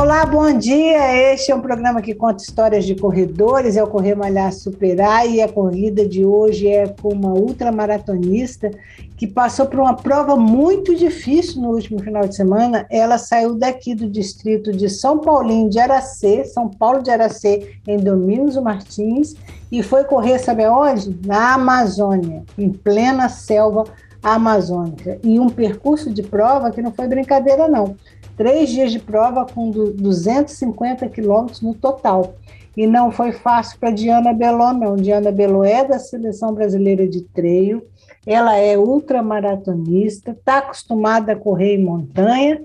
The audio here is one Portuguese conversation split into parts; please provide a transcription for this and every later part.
Olá, bom dia. Este é um programa que conta histórias de corredores, é o Correr Malhar Superar e a corrida de hoje é com uma ultramaratonista que passou por uma prova muito difícil no último final de semana. Ela saiu daqui do distrito de São Paulinho de Aracê, São Paulo de Aracê, em Domingos Martins, e foi correr, sabe onde? Na Amazônia, em plena selva amazônica. E um percurso de prova que não foi brincadeira, não três dias de prova com 250 quilômetros no total. E não foi fácil para Diana Belon, não. Diana Belon é da Seleção Brasileira de Treio, ela é ultramaratonista, está acostumada a correr em montanha,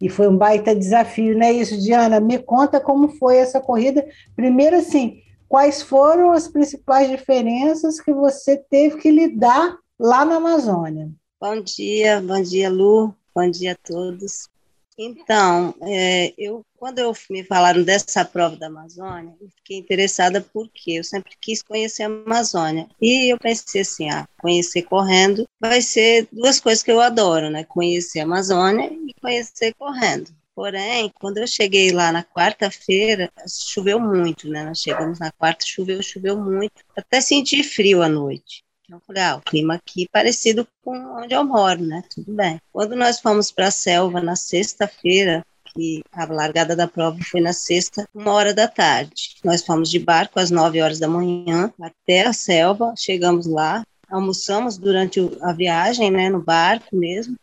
e foi um baita desafio, não é isso, Diana? Me conta como foi essa corrida. Primeiro, assim, quais foram as principais diferenças que você teve que lidar lá na Amazônia? Bom dia, bom dia, Lu, bom dia a todos. Então, é, eu, quando eu me falaram dessa prova da Amazônia, eu fiquei interessada porque eu sempre quis conhecer a Amazônia. E eu pensei assim, ah, conhecer correndo vai ser duas coisas que eu adoro, né? Conhecer a Amazônia e conhecer correndo. Porém, quando eu cheguei lá na quarta-feira, choveu muito, né? Nós chegamos na quarta, choveu, choveu muito. Até senti frio à noite. Eu falei, ah, o clima aqui é parecido com onde eu moro, né? Tudo bem. Quando nós fomos para a selva na sexta-feira, que a largada da prova foi na sexta, uma hora da tarde. Nós fomos de barco às nove horas da manhã até a selva, chegamos lá, almoçamos durante a viagem, né, no barco mesmo.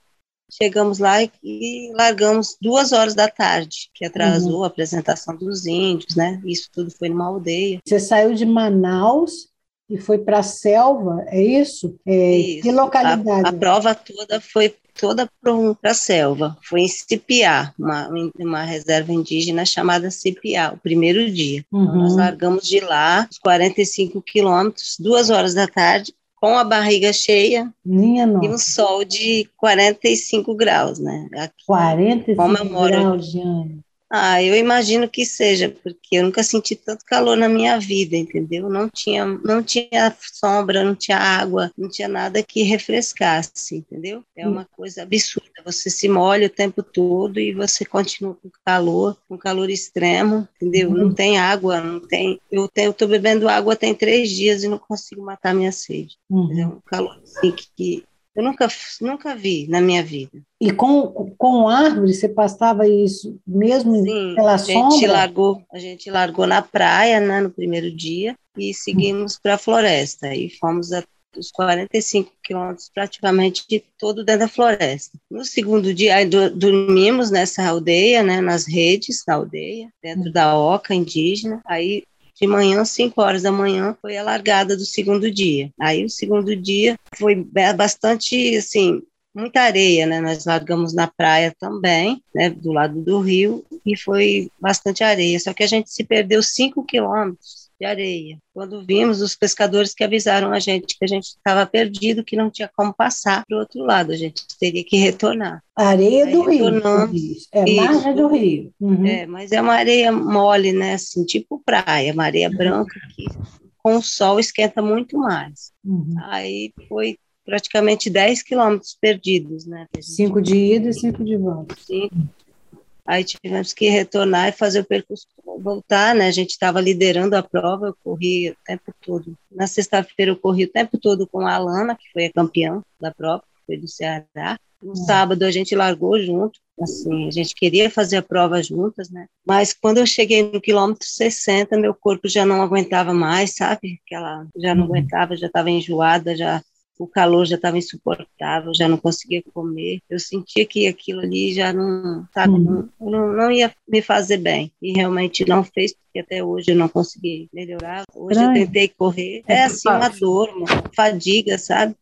Chegamos lá e, e largamos duas horas da tarde, que atrasou uhum. a apresentação dos índios, né? Isso tudo foi numa aldeia. Você saiu de Manaus e foi para a selva, é isso? É, isso. Que localidade? A, a prova toda foi toda para a selva. Foi em Cipiá, uma, uma reserva indígena chamada Cipiá, o primeiro dia. Uhum. Então, nós largamos de lá, os 45 quilômetros, duas horas da tarde, com a barriga cheia Minha e um sol de 45 graus, né? Aqui, 45 graus, Jane. Ah, eu imagino que seja, porque eu nunca senti tanto calor na minha vida, entendeu? Não tinha, não tinha sombra, não tinha água, não tinha nada que refrescasse, entendeu? É uma coisa absurda. Você se molha o tempo todo e você continua com calor, com calor extremo, entendeu? Não uhum. tem água, não tem. Eu tô bebendo água tem três dias e não consigo matar minha sede. Uhum. É um calor assim que eu nunca, nunca vi na minha vida. E com, com árvore, você passava isso mesmo Sim, pela a sombra? Gente largou, a gente largou na praia, né, no primeiro dia, e seguimos para a floresta. E fomos a, os 45 quilômetros praticamente todo dentro da floresta. No segundo dia, aí, do, dormimos nessa aldeia, né, nas redes da aldeia, dentro da oca indígena. Aí de manhã, 5 horas da manhã, foi a largada do segundo dia. Aí o segundo dia foi bastante, assim, muita areia, né? Nós largamos na praia também, né, do lado do rio, e foi bastante areia. Só que a gente se perdeu 5 quilômetros de areia. Quando vimos os pescadores que avisaram a gente que a gente estava perdido, que não tinha como passar para o outro lado, a gente teria que retornar. Areia do rio. É margem do rio. Uhum. É, mas é uma areia mole, né? Assim, tipo praia, uma areia uhum. branca que com o sol esquenta muito mais. Uhum. Aí foi praticamente 10 quilômetros perdidos, né? Cinco de ida e cinco de volta. Sim. Aí tivemos que retornar e fazer o percurso voltar, né? A gente estava liderando a prova, eu corri o tempo todo. Na sexta-feira eu corri o tempo todo com a Alana, que foi a campeã da prova, foi do Ceará. No hum. sábado a gente largou junto, assim, a gente queria fazer a prova juntas, né? Mas quando eu cheguei no quilômetro 60, meu corpo já não aguentava mais, sabe? Aquela, já não uhum. aguentava, já estava enjoada, já o calor já estava insuportável, já não conseguia comer. Eu sentia que aquilo ali já não, sabe, uhum. não, não, ia me fazer bem. E realmente não fez, porque até hoje eu não consegui melhorar. Hoje eu tentei correr. É, é assim, uma dor, uma fadiga, sabe?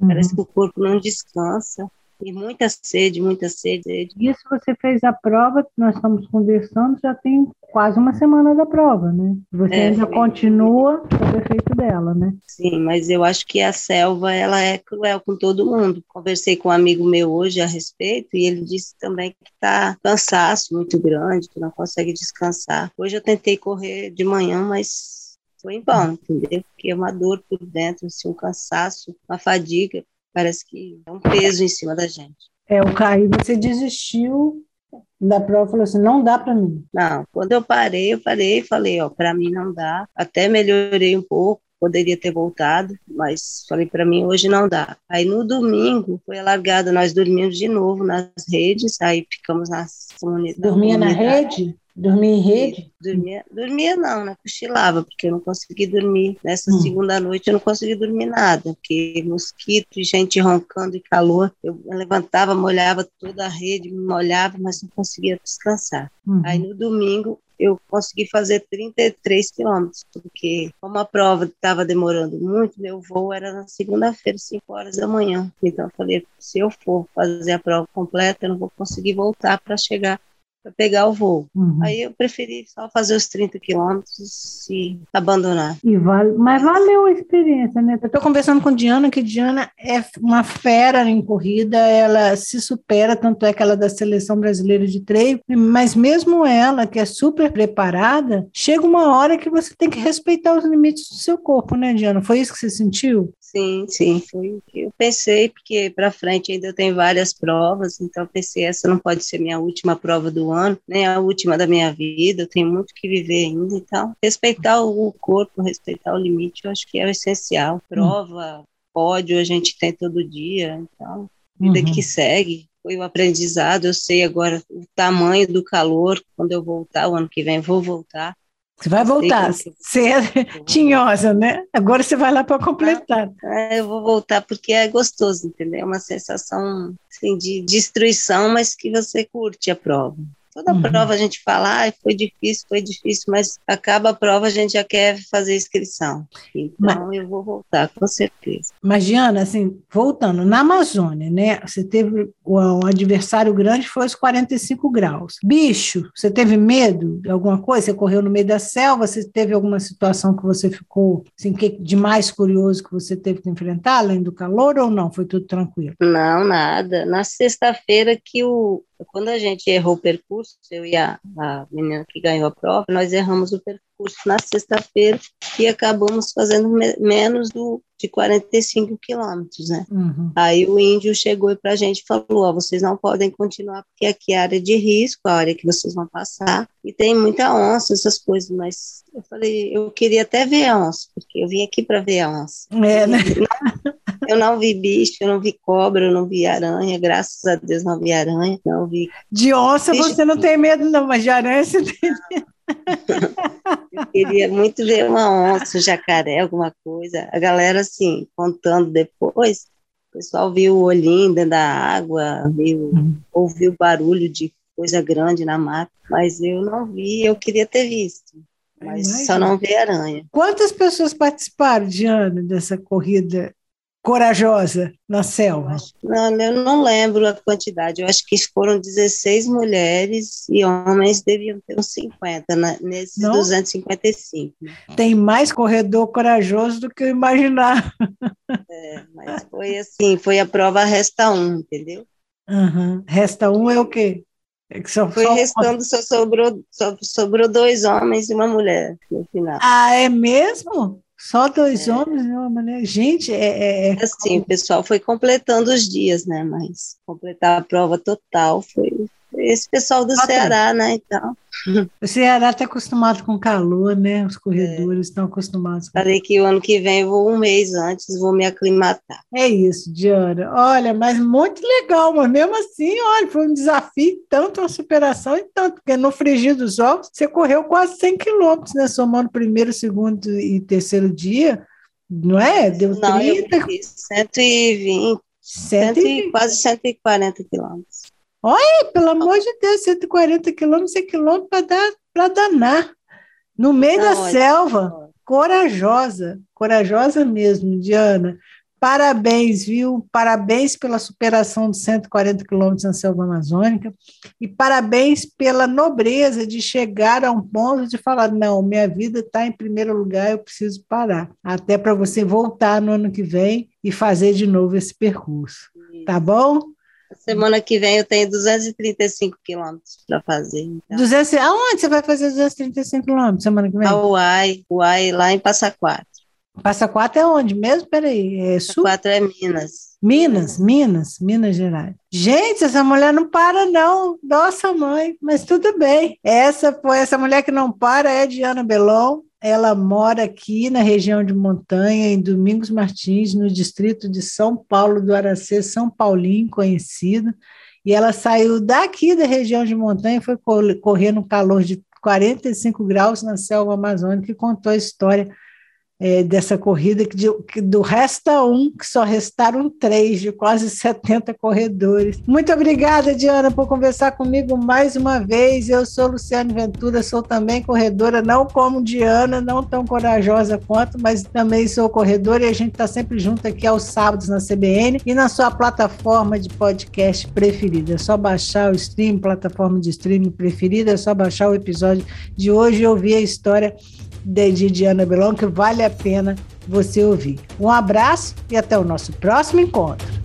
Uhum. Parece que o corpo não descansa. E muita sede, muita sede. Isso você fez a prova, nós estamos conversando, já tem quase uma semana da prova, né? Você é, ainda continua o efeito dela, né? Sim, mas eu acho que a selva, ela é cruel com todo mundo. Conversei com um amigo meu hoje a respeito e ele disse também que está cansaço muito grande, que não consegue descansar. Hoje eu tentei correr de manhã, mas foi em vão, entendeu? Porque é uma dor por dentro, assim, um cansaço, uma fadiga, parece que é um peso em cima da gente. É, o Caio, você desistiu da prova falou assim, não dá para mim. Não, quando eu parei, eu parei e falei, ó, para mim não dá. Até melhorei um pouco, poderia ter voltado, mas falei para mim hoje não dá. Aí no domingo foi alargado, nós dormimos de novo nas redes, aí ficamos nas comunidades. Dormia na rede? Dormia em rede? Dormia, dormia não, né? Cochilava, porque eu não consegui dormir. Nessa hum. segunda noite eu não consegui dormir nada, porque mosquito e gente roncando e calor. Eu levantava, molhava toda a rede, me molhava, mas não conseguia descansar. Uhum. Aí no domingo eu consegui fazer 33 quilômetros, porque como a prova estava demorando muito, meu voo era na segunda-feira, 5 horas da manhã. Então eu falei, se eu for fazer a prova completa, eu não vou conseguir voltar para chegar para pegar o voo. Uhum. Aí eu preferi só fazer os 30 quilômetros e abandonar. E vale, mas valeu a experiência, né? Eu estou conversando com Diana, que Diana é uma fera em corrida, ela se supera, tanto é que ela é da seleção brasileira de treino, mas mesmo ela, que é super preparada, chega uma hora que você tem que respeitar os limites do seu corpo, né, Diana? Foi isso que você sentiu? Sim, sim, foi o que eu pensei, porque para frente ainda tem várias provas, então pensei, essa não pode ser minha última prova do ano, nem a última da minha vida, eu tenho muito que viver ainda, então respeitar o corpo, respeitar o limite, eu acho que é o essencial. Prova, pódio a gente tem todo dia, então vida uhum. que segue. Foi o aprendizado, eu sei agora o tamanho do calor, quando eu voltar, o ano que vem vou voltar, você vai voltar. Você é tinhosa, né? Agora você vai lá para completar. É, eu vou voltar porque é gostoso, entendeu? É uma sensação assim, de destruição, mas que você curte a prova. Toda uhum. prova a gente fala, ah, foi difícil, foi difícil, mas acaba a prova a gente já quer fazer inscrição. Então mas, eu vou voltar, com certeza. Mas, Diana, assim, voltando, na Amazônia, né? Você teve o, o adversário grande foi os 45 graus. Bicho, você teve medo de alguma coisa? Você correu no meio da selva? Você teve alguma situação que você ficou assim, que, de mais curioso que você teve que enfrentar, além do calor, ou não? Foi tudo tranquilo? Não, nada. Na sexta-feira que o, quando a gente errou o percurso, eu e a, a menina que ganhou a prova, nós erramos o percurso na sexta-feira e acabamos fazendo me menos do, de 45 quilômetros, né? Uhum. Aí o índio chegou para a gente e falou, ó, vocês não podem continuar porque aqui é área de risco, a área que vocês vão passar, e tem muita onça, essas coisas, mas eu falei, eu queria até ver a onça, porque eu vim aqui para ver a onça. É, né? Eu não vi bicho, eu não vi cobra, eu não vi aranha, graças a Deus não vi aranha, não vi. De onça bicho. você não tem medo, não, mas de aranha você tem medo. Eu queria muito ver uma onça, um jacaré, alguma coisa. A galera, assim, contando depois, o pessoal viu o olhinho dentro da água, viu, ouviu barulho de coisa grande na mata, mas eu não vi, eu queria ter visto. Mas só não vi aranha. Quantas pessoas participaram, Diana, dessa corrida corajosa na selva? Não, eu não lembro a quantidade. Eu acho que foram 16 mulheres e homens deviam ter uns 50 né, nesses não? 255. Tem mais corredor corajoso do que eu imaginava. É, mas foi assim, foi a prova resta um, entendeu? Uhum. Resta um é o quê? É que só, foi só... restando, só sobrou, só sobrou dois homens e uma mulher no final. Ah, é mesmo? Só dois é. homens, uma mulher. Gente, é, é, é. Assim, o pessoal foi completando os dias, né? Mas completar a prova total foi esse pessoal do ah, Ceará, tá. né? Então. O Ceará está acostumado com calor, né? Os corredores é. estão acostumados. Com... Falei que o ano que vem vou um mês antes, vou me aclimatar. É isso, Diana. Olha, mas muito legal, mas mesmo assim, olha, foi um desafio, tanto uma superação e tanto, porque no frigir dos ovos você correu quase 100 quilômetros, né? Somando primeiro, segundo e terceiro dia, não é? Deu não, 30. Eu 120, 120. quase 140 quilômetros. Olha, pelo amor de Deus, 140 quilômetros é quilômetro para dar, danar. No meio Não, da selva, corajosa, corajosa mesmo, Diana. parabéns, viu? Parabéns pela superação dos 140 quilômetros na selva amazônica e parabéns pela nobreza de chegar a um ponto de falar: não, minha vida está em primeiro lugar, eu preciso parar. Até para você voltar no ano que vem e fazer de novo esse percurso. Tá bom? Semana que vem eu tenho 235 quilômetros para fazer. Então. 200, aonde você vai fazer 235 quilômetros semana que vem? A Uai, Uai, lá em Passa Quatro. Passa Quatro é onde mesmo? Peraí, é sul? Quatro é Minas. Minas, Minas, Minas Gerais. Gente, essa mulher não para, não. Nossa, mãe, mas tudo bem. Essa foi essa mulher que não para é Diana Belon. Ela mora aqui na região de Montanha, em Domingos Martins, no distrito de São Paulo do Aracê, São Paulinho, conhecido. E ela saiu daqui da região de Montanha foi correr no calor de 45 graus na selva amazônica e contou a história é, dessa corrida, que, de, que do resta um, que só restaram três, de quase 70 corredores. Muito obrigada, Diana, por conversar comigo mais uma vez. Eu sou Luciane Ventura, sou também corredora, não como Diana, não tão corajosa quanto, mas também sou corredora e a gente está sempre junto aqui aos sábados na CBN e na sua plataforma de podcast preferida. É só baixar o stream, plataforma de streaming preferida, é só baixar o episódio de hoje e ouvir a história de Diana Belon, que vale a pena você ouvir. Um abraço e até o nosso próximo encontro.